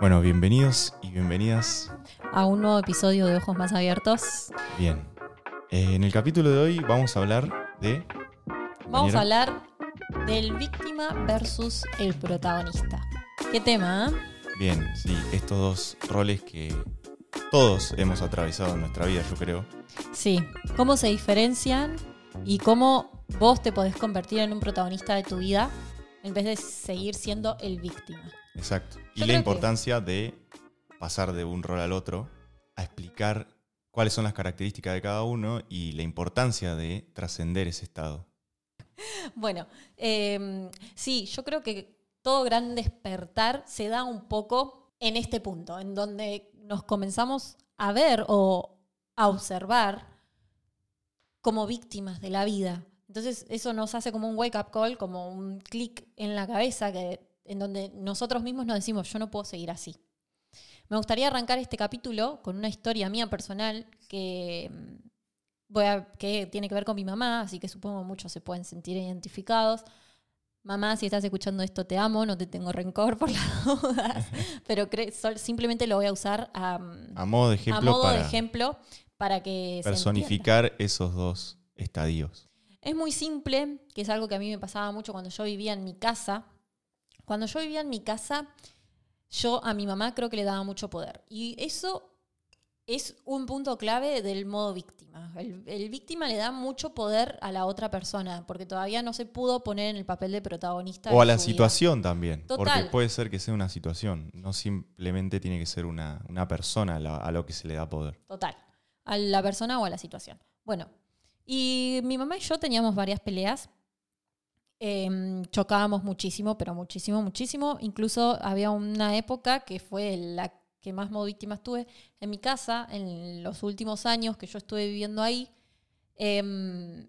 Bueno, bienvenidos y bienvenidas. a un nuevo episodio de Ojos Más Abiertos. Bien. Eh, en el capítulo de hoy vamos a hablar de. Vamos a hablar del víctima versus el protagonista. ¿Qué tema? eh? Bien, sí, estos dos roles que todos hemos atravesado en nuestra vida, yo creo. Sí, ¿cómo se diferencian y cómo vos te podés convertir en un protagonista de tu vida en vez de seguir siendo el víctima? Exacto. Y la importancia de pasar de un rol al otro a explicar cuáles son las características de cada uno y la importancia de trascender ese estado. Bueno, eh, sí, yo creo que todo gran despertar se da un poco en este punto, en donde nos comenzamos a ver o a observar como víctimas de la vida. Entonces eso nos hace como un wake-up call, como un clic en la cabeza, que, en donde nosotros mismos nos decimos, yo no puedo seguir así. Me gustaría arrancar este capítulo con una historia mía personal que mm, voy a- que tiene que ver con mi mamá, así que supongo muchos se pueden sentir identificados. Mamá, si estás escuchando esto, te amo, no te tengo rencor por las dudas, pero simplemente lo voy a usar a, A modo de a ejemplo modo para de ejemplo para que se personificar esos dos estadios. Es muy simple, que es algo que a mí me pasaba mucho cuando yo vivía en mi casa. Cuando yo vivía en mi casa, yo a mi mamá creo que le daba mucho poder. Y eso es un punto clave del modo víctima. El, el víctima le da mucho poder a la otra persona, porque todavía no se pudo poner en el papel de protagonista. O a la vida. situación también. Porque Total. puede ser que sea una situación, no simplemente tiene que ser una, una persona a, la- a lo que se le da poder. Total. A la persona o a la situación. Bueno, y mi mamá y yo teníamos varias peleas. Em, chocábamos muchísimo, pero muchísimo, muchísimo. Incluso había una época que fue la que más víctimas tuve en mi casa, en los últimos años que yo estuve viviendo ahí. Em,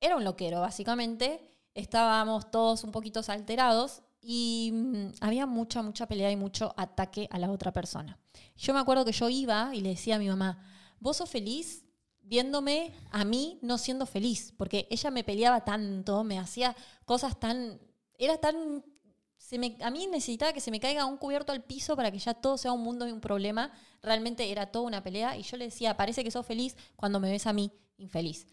era un loquero, básicamente. Estábamos todos un poquito alterados y mm, había mucha, mucha pelea y mucho ataque a la otra persona. Yo me acuerdo que yo iba y le decía a mi mamá, ¿vos sos feliz? Viéndome a mí no siendo feliz, porque ella me peleaba tanto, me hacía cosas tan... Era tan... Se me, a mí necesitaba que se me caiga un cubierto al piso para que ya todo sea un mundo y un problema. Realmente era toda una pelea y yo le decía, parece que sos feliz cuando me ves a mí infeliz.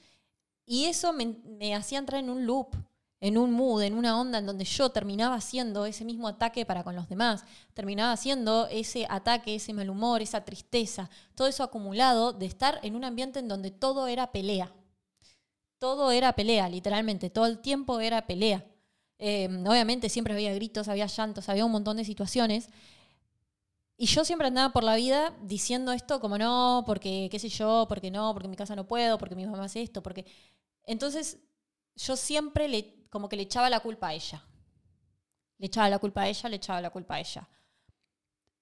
Y eso me, me hacía entrar en un loop, en un mood, en una onda en donde yo terminaba haciendo ese mismo ataque para con los demás, terminaba haciendo ese ataque, ese mal humor, esa tristeza, todo eso acumulado de estar en un ambiente en donde todo era pelea. Todo era pelea, literalmente, todo el tiempo era pelea. Eh, obviamente siempre había gritos, había llantos, había un montón de situaciones. Y yo siempre andaba por la vida diciendo esto como no, porque qué sé yo, porque no, porque en mi casa no puedo, porque mi mamá hace esto, porque... Entonces yo siempre le, como que le echaba la culpa a ella. Le echaba la culpa a ella, le echaba la culpa a ella.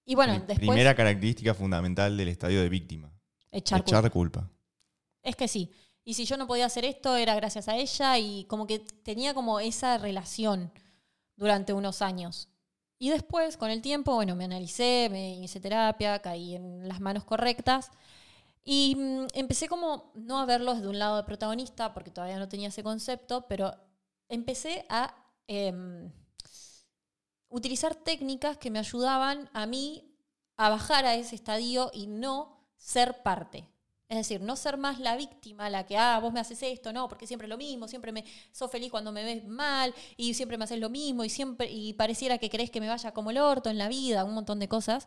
Y bueno, después... Primera característica fundamental del estadio de víctima. echar echar culpa. culpa. Es que sí. Y si yo no podía hacer esto, era gracias a ella y como que tenía como esa relación durante unos años. Y después, con el tiempo, bueno, me analicé, me hice terapia, caí en las manos correctas y mm, empecé como no a verlos de un lado de protagonista, porque todavía no tenía ese concepto, pero empecé a em, utilizar técnicas que me ayudaban a mí a bajar a ese estadio y no ser parte. Es decir, no ser más la víctima, la que, ah, vos me haces esto, no, porque siempre es lo mismo, siempre me sos feliz cuando me ves mal y siempre me haces lo mismo y siempre y pareciera que querés que me vaya como el orto en la vida, un montón de cosas.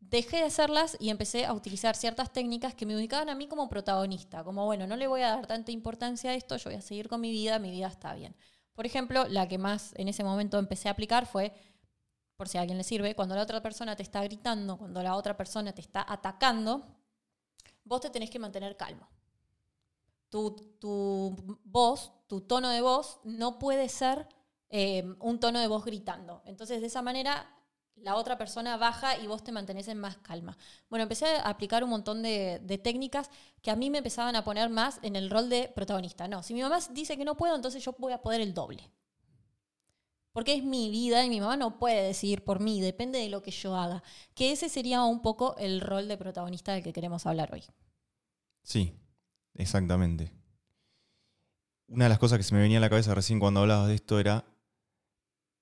Dejé de hacerlas y empecé a utilizar ciertas técnicas que me ubicaban a mí como protagonista, como bueno, no le voy a dar tanta importancia a esto, yo voy a seguir con mi vida, mi vida está bien. Por ejemplo, la que más en ese momento empecé a aplicar fue por si a alguien le sirve, cuando la otra persona te está gritando, cuando la otra persona te está atacando, vos te tenés que mantener calmo. Tu, tu voz, tu tono de voz, no puede ser eh, un tono de voz gritando. Entonces, de esa manera, la otra persona baja y vos te mantenés en más calma. Bueno, empecé a aplicar un montón de, técnicas que a mí me empezaban a poner más en el rol de protagonista. No, si mi mamá dice que no puedo, entonces yo voy a poder el doble porque es mi vida y mi mamá no puede decidir por mí, depende de lo que yo haga. Que ese sería un poco el rol de protagonista del que queremos hablar hoy. Sí, exactamente. Una de las cosas que se me venía a la cabeza recién cuando hablabas de esto era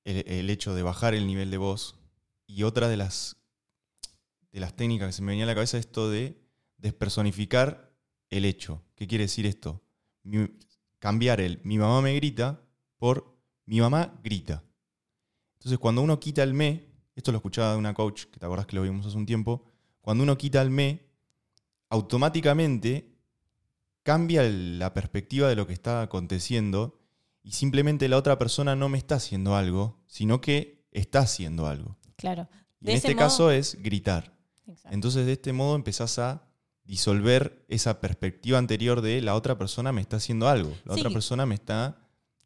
el, el hecho de bajar el nivel de voz y otra de las, de las técnicas que se me venía a la cabeza es esto de despersonificar el hecho. ¿Qué quiere decir esto? Mi- cambiar el mi mamá me grita por mi mamá grita. Entonces, cuando uno quita el me, esto lo escuchaba de una coach, que te acordás que lo vimos hace un tiempo, cuando uno quita el me, automáticamente cambia la perspectiva de lo que está aconteciendo y simplemente la otra persona no me está haciendo algo, sino que está haciendo algo. Claro. Y De en este modo- caso es gritar. Exacto. Entonces, de este modo empezás a disolver esa perspectiva anterior de la otra persona me está haciendo algo. La Sí. otra persona me está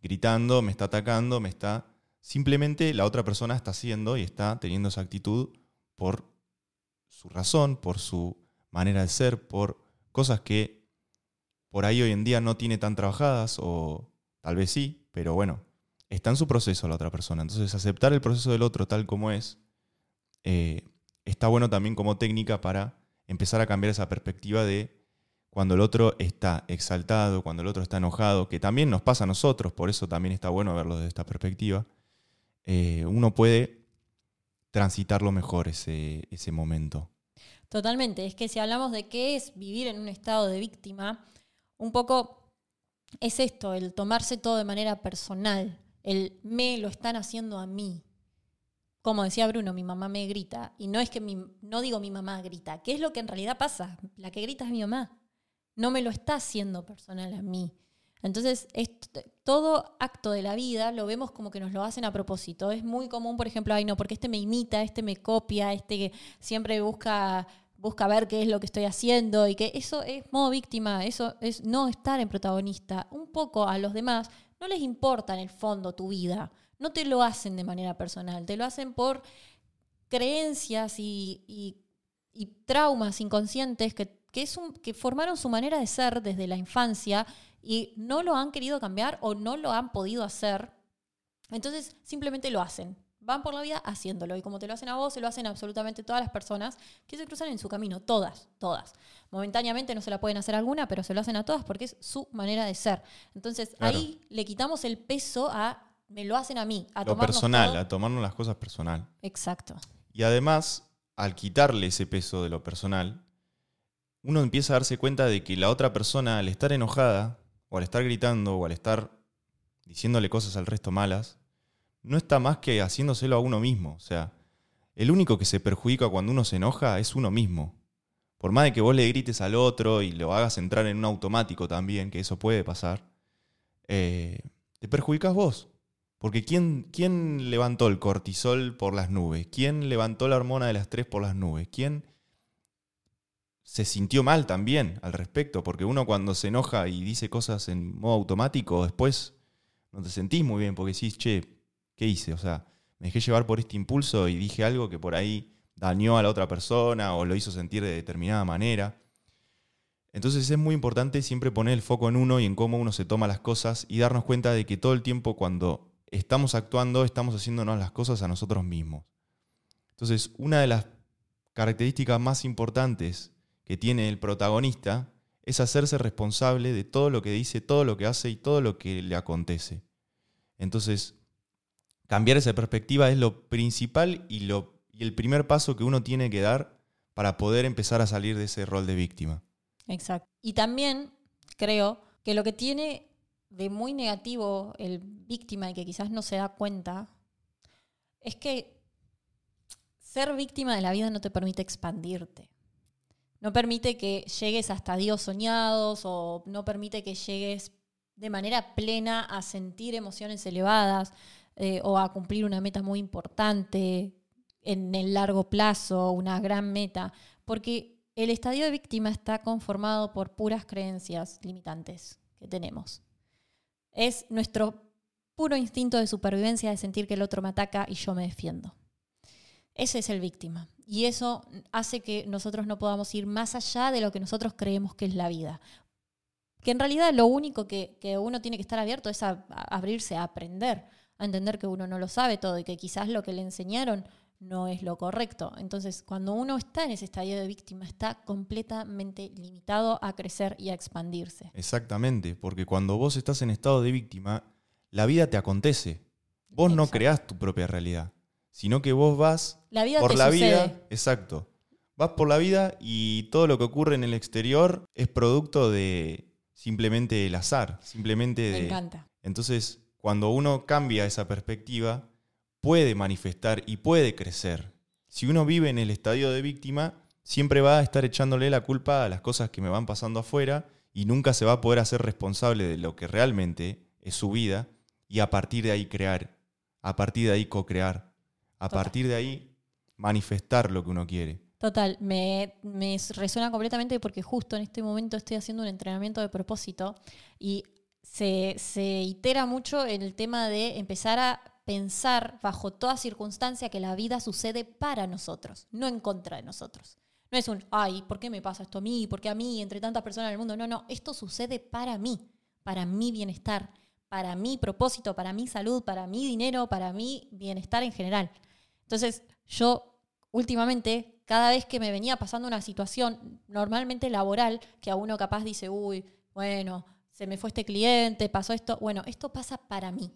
gritando, me está atacando, me está... Simplemente la otra persona está haciendo y está teniendo esa actitud por su razón, por su manera de ser, por cosas que por ahí hoy en día no tiene tan trabajadas o tal vez sí, pero bueno, está en su proceso la otra persona. Entonces aceptar el proceso del otro tal como es eh, está bueno también como técnica para empezar a cambiar esa perspectiva de cuando el otro está exaltado, cuando el otro está enojado, que también nos pasa a nosotros, por eso también está bueno verlo desde esta perspectiva, eh, uno puede transitarlo mejor ese, ese momento. Totalmente. Es que si hablamos de qué es vivir en un estado de víctima, un poco es esto, el tomarse todo de manera personal. El me lo están haciendo a mí. Como decía Bruno, mi mamá me grita. Y no es que mi, no digo mi mamá grita, ¿qué es lo que en realidad pasa? La que grita es mi mamá. No me lo está haciendo personal a mí. Entonces, esto- todo acto de la vida lo vemos como que nos lo hacen a propósito. Es muy común, por ejemplo, ay no, porque este me imita, este me copia, este que siempre busca, busca ver qué es lo que estoy haciendo y que eso es modo víctima, eso es no estar en protagonista. Un poco a los demás no les importa en el fondo tu vida, no te lo hacen de manera personal, te lo hacen por creencias y, y- y traumas inconscientes que, que, es un- que formaron su manera de ser desde la infancia y no lo han querido cambiar o no lo han podido hacer. Entonces simplemente lo hacen. Van por la vida haciéndolo. Y como te lo hacen a vos, se lo hacen absolutamente todas las personas que se cruzan en su camino. Todas, todas. Momentáneamente no se la pueden hacer alguna, pero se lo hacen a todas porque es su manera de ser. Entonces Claro. ahí le quitamos el peso a me lo hacen a mí, a Lo personal, todo. a tomarnos las cosas personal. Exacto. Y además, al quitarle ese peso de lo personal, uno empieza a darse cuenta de que la otra persona, al estar enojada, o al estar gritando, o al estar diciéndole cosas al resto malas, no está más que haciéndoselo a uno mismo. O sea, el único que se perjudica cuando uno se enoja es uno mismo. Por más de que vos le grites al otro y lo hagas entrar en un automático también, que eso puede pasar, eh, te perjudicas vos. Porque ¿quién, ¿quién levantó el cortisol por las nubes? ¿Quién levantó la hormona del estrés por las nubes? ¿Quién se sintió mal también al respecto? Porque uno cuando se enoja y dice cosas en modo automático, después no te sentís muy bien porque decís, che, ¿qué hice? O sea, me dejé llevar por este impulso y dije algo que por ahí dañó a la otra persona o lo hizo sentir de determinada manera. Entonces es muy importante siempre poner el foco en uno y en cómo uno se toma las cosas y darnos cuenta de que todo el tiempo cuando estamos actuando estamos haciéndonos las cosas a nosotros mismos. Entonces una de las características más importantes que tiene el protagonista es hacerse responsable de todo lo que dice, todo lo que hace y todo lo que le acontece. Entonces, cambiar esa perspectiva es lo principal y, lo, y el primer paso que uno tiene que dar para poder empezar a salir de ese rol de víctima. Exacto. Y también creo que lo que tiene de muy negativo el víctima y que quizás no se da cuenta es que ser víctima de la vida no te permite expandirte. No permite que llegues hasta estadios soñados o no permite que llegues de manera plena a sentir emociones elevadas eh, o a cumplir una meta muy importante en el largo plazo, una gran meta. Porque el estadio de víctima está conformado por puras creencias limitantes que tenemos. Es nuestro puro instinto de supervivencia de sentir que el otro me ataca y yo me defiendo. Ese es el víctima. Y eso hace que nosotros no podamos ir más allá de lo que nosotros creemos que es la vida. Que en realidad lo único que, que uno tiene que estar abierto es a, a abrirse a aprender, a entender que uno no lo sabe todo y que quizás lo que le enseñaron no es lo correcto. Entonces, cuando uno está en ese estadio de víctima, está completamente limitado a crecer y a expandirse. Exactamente, porque cuando vos estás en estado de víctima, la vida te acontece. Vos no creás tu propia realidad. sino que vos vas La vida por te la sucede. vida, exacto. Vas por la vida y todo lo que ocurre en el exterior es producto de simplemente el azar, simplemente Me de... encanta. Entonces, cuando uno cambia esa perspectiva, puede manifestar y puede crecer. Si uno vive en el estadio de víctima, siempre va a estar echándole la culpa a las cosas que me van pasando afuera y nunca se va a poder hacer responsable de lo que realmente es su vida y a partir de ahí crear, a partir de ahí co-crear, a Total. partir de ahí manifestar lo que uno quiere. Total, me, me resuena completamente porque justo en este momento estoy haciendo un entrenamiento de propósito y se, se itera mucho el tema de empezar a pensar bajo toda circunstancia que la vida sucede para nosotros, no en contra de nosotros. No es un, ay, ¿por qué me pasa esto a mí? ¿Por qué a mí, entre tantas personas en el mundo? No, no, esto sucede para mí, para mi bienestar, para mi propósito, para mi salud, para mi dinero, para mi bienestar en general. Entonces, yo últimamente, cada vez que me venía pasando una situación normalmente laboral, que a uno capaz dice, uy, bueno, se me fue este cliente, pasó esto, bueno, esto pasa para mí,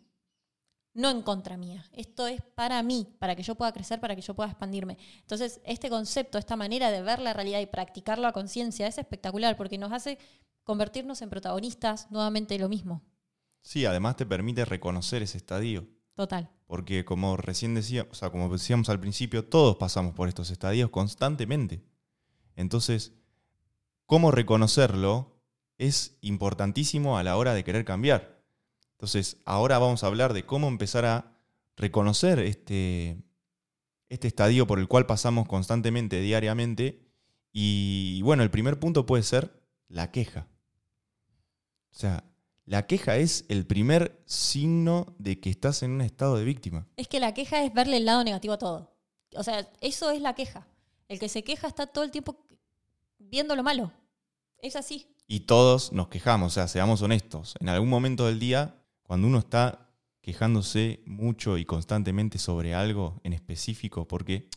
no en contra mía, esto es para mí, para que yo pueda crecer, para que yo pueda expandirme. Entonces, este concepto, esta manera de ver la realidad y practicarlo a conciencia es espectacular porque nos hace convertirnos en protagonistas, nuevamente lo mismo, Sí, además te permite reconocer ese estadio. total. Porque como recién decía, o sea, como decíamos al principio, todos pasamos por estos estadios constantemente. Entonces, cómo reconocerlo es importantísimo a la hora de querer cambiar. Entonces, ahora vamos a hablar de cómo empezar a reconocer este, este estadio por el cual pasamos constantemente, diariamente. Y bueno, el primer punto puede ser la queja. O sea, la queja es el primer signo de que estás en un estado de víctima. Es que la queja es verle el lado negativo a todo. O sea, eso es la queja. El que se queja está todo el tiempo viendo lo malo. Es así. Y todos nos quejamos, o sea, seamos honestos. En algún momento del día, cuando uno está quejándose mucho y constantemente sobre algo en específico, porque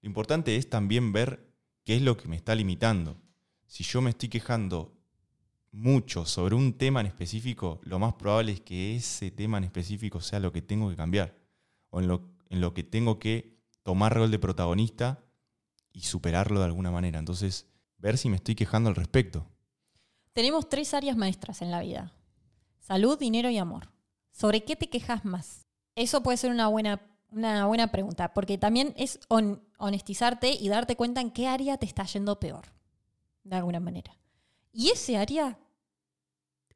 lo importante es también ver qué es lo que me está limitando. Si yo me estoy quejando mucho sobre un tema en específico, lo más probable es que ese tema en específico sea lo que tengo que cambiar, o en lo, que tengo que tomar rol de protagonista y superarlo de alguna manera. Entonces, ver si me estoy quejando al respecto. Tenemos tres áreas maestras en la vida. Salud, dinero y amor. ¿Sobre qué te quejas más? Eso puede ser una buena, una buena pregunta, porque también es hon- honestizarte y darte cuenta en qué área te está yendo peor, de alguna manera. Y ese área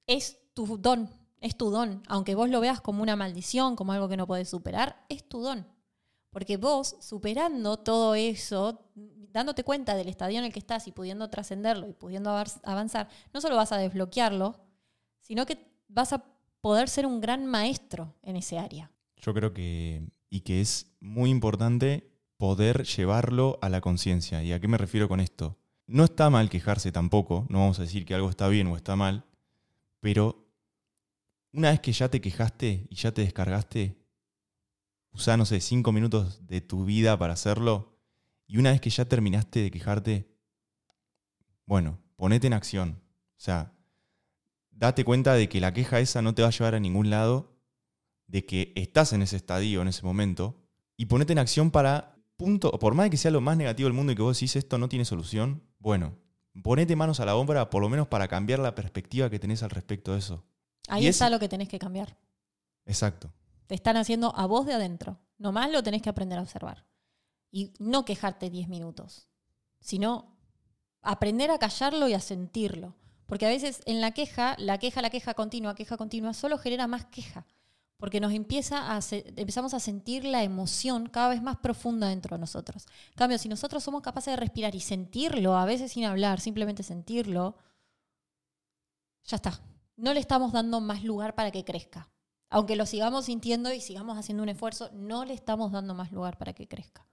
es tu don, es tu don. Aunque vos lo veas como una maldición, como algo que no podés superar, es tu don. Porque vos, superando todo eso, dándote cuenta del estadio en el que estás y pudiendo trascenderlo y pudiendo avanzar, no solo vas a desbloquearlo, sino que vas a poder ser un gran maestro en ese área. Yo creo que, y que es muy importante poder llevarlo a la conciencia. ¿Y a qué me refiero con esto? No está mal quejarse tampoco, no vamos a decir que algo está bien o está mal, pero una vez que ya te quejaste y ya te descargaste, usa, no sé, cinco minutos de tu vida para hacerlo, y una vez que ya terminaste de quejarte, bueno, ponete en acción. O sea, date cuenta de que la queja esa no te va a llevar a ningún lado, de que estás en ese estadio en ese momento, y ponete en acción para, punto, por más que sea lo más negativo del mundo y que vos decís esto no tiene solución, bueno, ponete manos a la obra por lo menos para cambiar la perspectiva que tenés al respecto de eso. Ahí Y está lo que tenés que cambiar. Exacto. Te están haciendo a vos de adentro. Nomás lo tenés que aprender a observar. Y no quejarte 10 minutos, sino aprender a callarlo y a sentirlo. Porque a veces en la queja, la queja, la queja continua, queja continua, solo genera más queja. Porque nos empieza a empezamos a sentir la emoción cada vez más profunda dentro de nosotros. En cambio, si nosotros somos capaces de respirar y sentirlo, a veces sin hablar, simplemente sentirlo, ya está. No le estamos dando más lugar para que crezca. Aunque lo sigamos sintiendo y sigamos haciendo un esfuerzo, no le estamos dando más lugar para que crezca.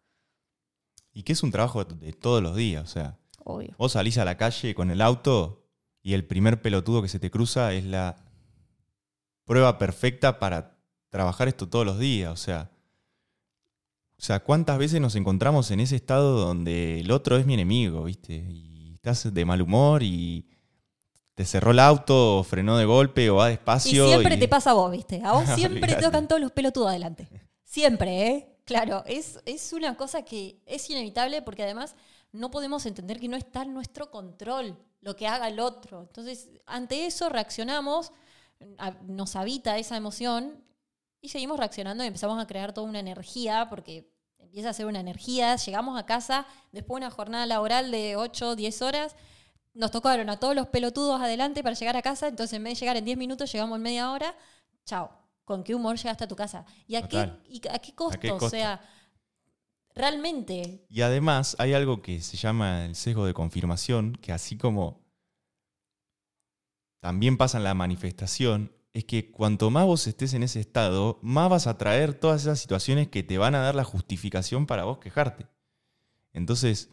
Y que es un trabajo de todos los días, o sea, Obvio. vos salís a la calle con el auto y el primer pelotudo que se te cruza es la prueba perfecta para trabajar esto todos los días, o sea, o sea, ¿cuántas veces nos encontramos en ese estado donde el otro es mi enemigo, viste? Y estás de mal humor y te cerró el auto, o frenó de golpe o va Y despacio. siempre y- te pasa a vos, ¿viste? A vos siempre te tocan todos los pelotudos adelante. Siempre, ¿eh? Claro, es, es una cosa que es inevitable porque además no podemos entender que no está en nuestro control lo que haga el otro. Entonces, ante eso reaccionamos, nos habita esa emoción y seguimos reaccionando y empezamos a crear toda una energía porque empieza a ser una energía. Llegamos a casa después de una jornada laboral de 8, 10 horas. Nos tocaron a todos los pelotudos adelante para llegar a casa, entonces en vez de llegar en 10 minutos, llegamos en media hora. Chao. ¿Con qué humor llegaste a tu casa? ¿Y a, qué, y a qué costo? qué O costo? sea, realmente Y además hay algo que se llama el sesgo de confirmación, que así como también pasa en la manifestación, es que cuanto más vos estés en ese estado, más vas a traer todas esas situaciones que te van a dar la justificación para vos quejarte. Entonces,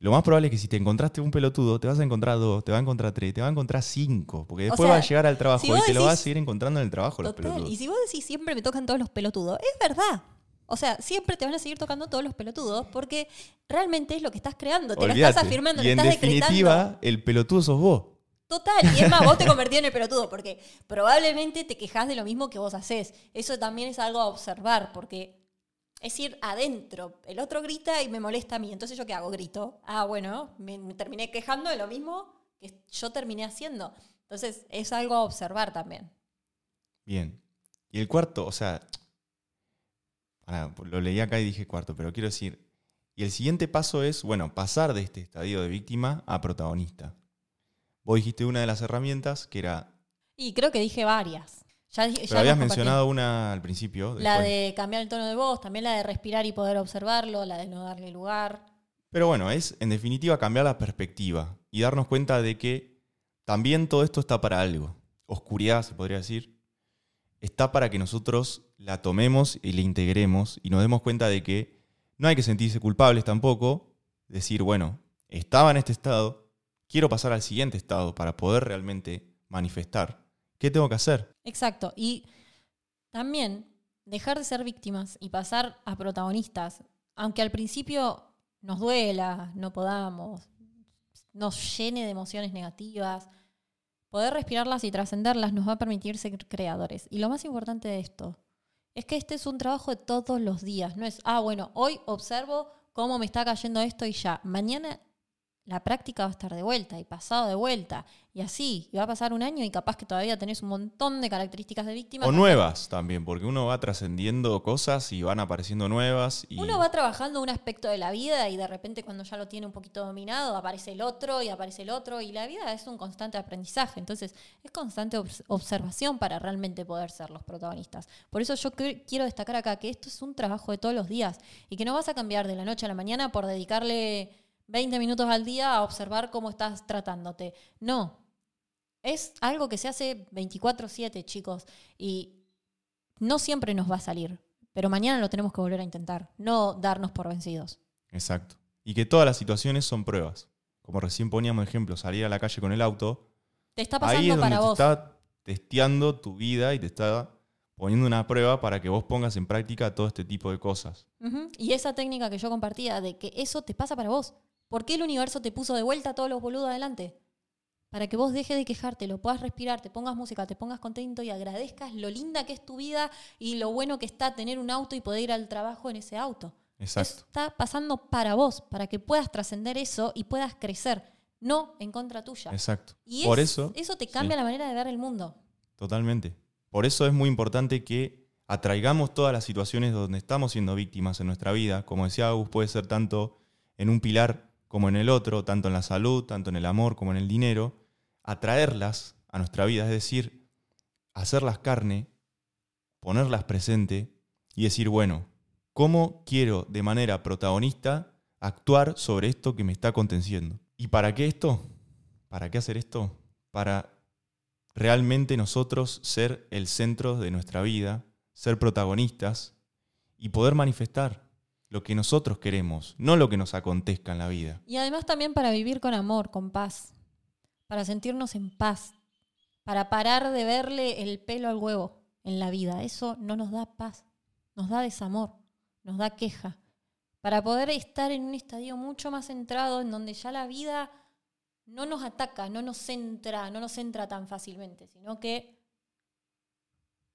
lo más probable es que si te encontraste un pelotudo, te vas a encontrar dos, te va a encontrar tres, te va a encontrar cinco, porque después vas a llegar al trabajo si y te lo vas a seguir encontrando en el trabajo los Total. pelotudos. Y si vos decís siempre me tocan todos los pelotudos, es verdad. O sea, siempre te van a seguir tocando todos los pelotudos porque realmente es lo que estás creando. Te lo Olvídate. estás afirmando, y lo en estás decretando. definitiva, el pelotudo sos vos. Total. Y es más, vos te convertís en el pelotudo porque probablemente te quejas de lo mismo que vos haces. Eso también es algo a observar porque es ir adentro. El otro grita y me molesta a mí. Entonces, ¿yo qué hago? Grito. Ah, bueno, me, me terminé quejando de lo mismo que yo terminé haciendo. Entonces, es algo a observar también. Bien. Y el cuarto, o sea, pará, lo leí acá y dije cuarto, pero quiero decir, y el siguiente paso es, bueno, pasar de este estadio de víctima a protagonista. Vos dijiste una de las herramientas que era, Y creo que dije varias. Ya, habías mencionado una al principio. La de cambiar el tono de voz, también la de respirar y poder observarlo, la de no darle lugar. Pero bueno, es en definitiva cambiar la perspectiva y darnos cuenta de que también todo esto está para algo. Oscuridad, se podría decir. Está para que nosotros la tomemos y la integremos y nos demos cuenta de que no hay que sentirse culpables tampoco. Decir, bueno, estaba en este estado, quiero pasar al siguiente estado para poder realmente manifestar. ¿Qué tengo que hacer? Exacto. Y también dejar de ser víctimas y pasar a protagonistas, aunque al principio nos duela, no podamos, nos llene de emociones negativas, poder respirarlas y trascenderlas nos va a permitir ser creadores. Y lo más importante de esto es que este es un trabajo de todos los días. No es, ah, bueno, hoy observo cómo me está cayendo esto y ya. Mañana la práctica va a estar de vuelta y pasado de vuelta. Y así, y va a pasar un año y capaz que todavía tenés un montón de características de víctima. O nuevas también, porque uno va trascendiendo cosas y van apareciendo nuevas. Y... Uno va trabajando un aspecto de la vida y de repente cuando ya lo tiene un poquito dominado aparece el otro y aparece el otro y la vida es un constante aprendizaje. Entonces es constante obs- observación para realmente poder ser los protagonistas. Por eso yo quiero destacar acá que esto es un trabajo de todos los días y que no vas a cambiar de la noche a la mañana por dedicarle 20 minutos al día a observar cómo estás tratándote. No. Es algo que se hace 24/7, chicos. Y no siempre nos va a salir. Pero mañana lo tenemos que volver a intentar. No darnos por vencidos. Exacto. Y que todas las situaciones son pruebas. Como recién poníamos ejemplo, salir a la calle con el auto. Te está Ahí pasando es donde para te vos. está testeando tu vida y te está poniendo una prueba para que vos pongas en práctica todo este tipo de cosas. Y esa técnica que yo compartía de que eso te pasa para vos. ¿Por qué el universo te puso de vuelta a todos los boludos adelante? Para que vos dejes de quejarte, lo puedas respirar, te pongas música, te pongas contento y agradezcas lo linda que es tu vida y lo bueno que está tener un auto y poder ir al trabajo en ese auto. Eso Exacto. está pasando para vos, para que puedas trascender eso y puedas crecer, no en contra tuya. Exacto. Y Por es- eso, eso te cambia sí. la manera de ver el mundo. totalmente. Por eso es muy importante que atraigamos todas las situaciones donde estamos siendo víctimas en nuestra vida. Como decía Agus, puede ser tanto en un pilar como en el otro, tanto en la salud, tanto en el amor como en el dinero. Atraerlas a nuestra vida, es decir, hacerlas carne, ponerlas presente y decir, bueno, ¿cómo quiero de manera protagonista actuar sobre esto que me está aconteciendo? ¿Y para qué esto? ¿Para qué hacer esto? Para realmente nosotros ser el centro de nuestra vida, ser protagonistas y poder manifestar lo que nosotros queremos, no lo que nos acontezca en la vida. Y además también para vivir con amor, con paz, para sentirnos en paz, para parar de verle el pelo al huevo en la vida. Eso no nos da paz, nos da desamor, nos da queja. Para poder estar en un estadio mucho más centrado, en donde ya la vida no nos ataca, no nos centra, no nos centra tan fácilmente, sino que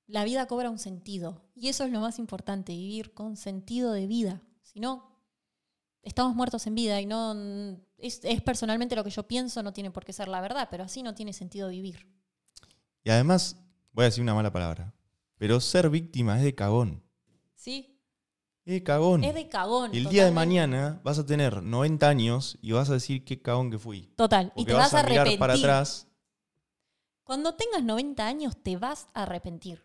la vida cobra un sentido. Y eso es lo más importante, vivir con sentido de vida. Si no, estamos muertos en vida y no es, es, personalmente lo que yo pienso, no tiene por qué ser la verdad, pero así no tiene sentido vivir. Y además, voy a decir una mala palabra, pero ser víctima es de cagón. Sí. Es de cagón. Es de cagón. El día de mañana vas a tener 90 años y vas a decir qué cagón que fui. Total. y te vas, a, mirar para atrás. Cuando tengas 90 años te vas a arrepentir.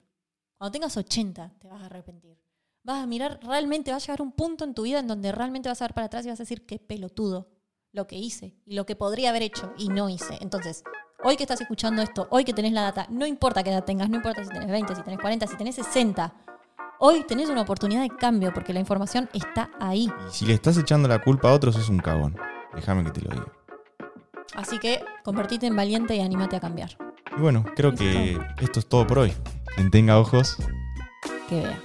Cuando tengas 80 te vas a arrepentir. Vas a mirar, realmente va a llegar un punto en tu vida en donde realmente vas a ver para atrás y vas a decir qué pelotudo lo que hice y lo que podría haber hecho y no hice. Entonces, hoy que estás escuchando esto, hoy que tenés la data, no importa qué edad tengas, no importa si tenés 20, si tenés 40, si tenés 60, hoy tenés una oportunidad de cambio porque la información está ahí. Y si le estás echando la culpa a otros, es un cagón. Déjame que te lo diga. Así que convertite en valiente y anímate a cambiar. Y bueno, creo que esto es todo por hoy. Quien tenga ojos, que vea.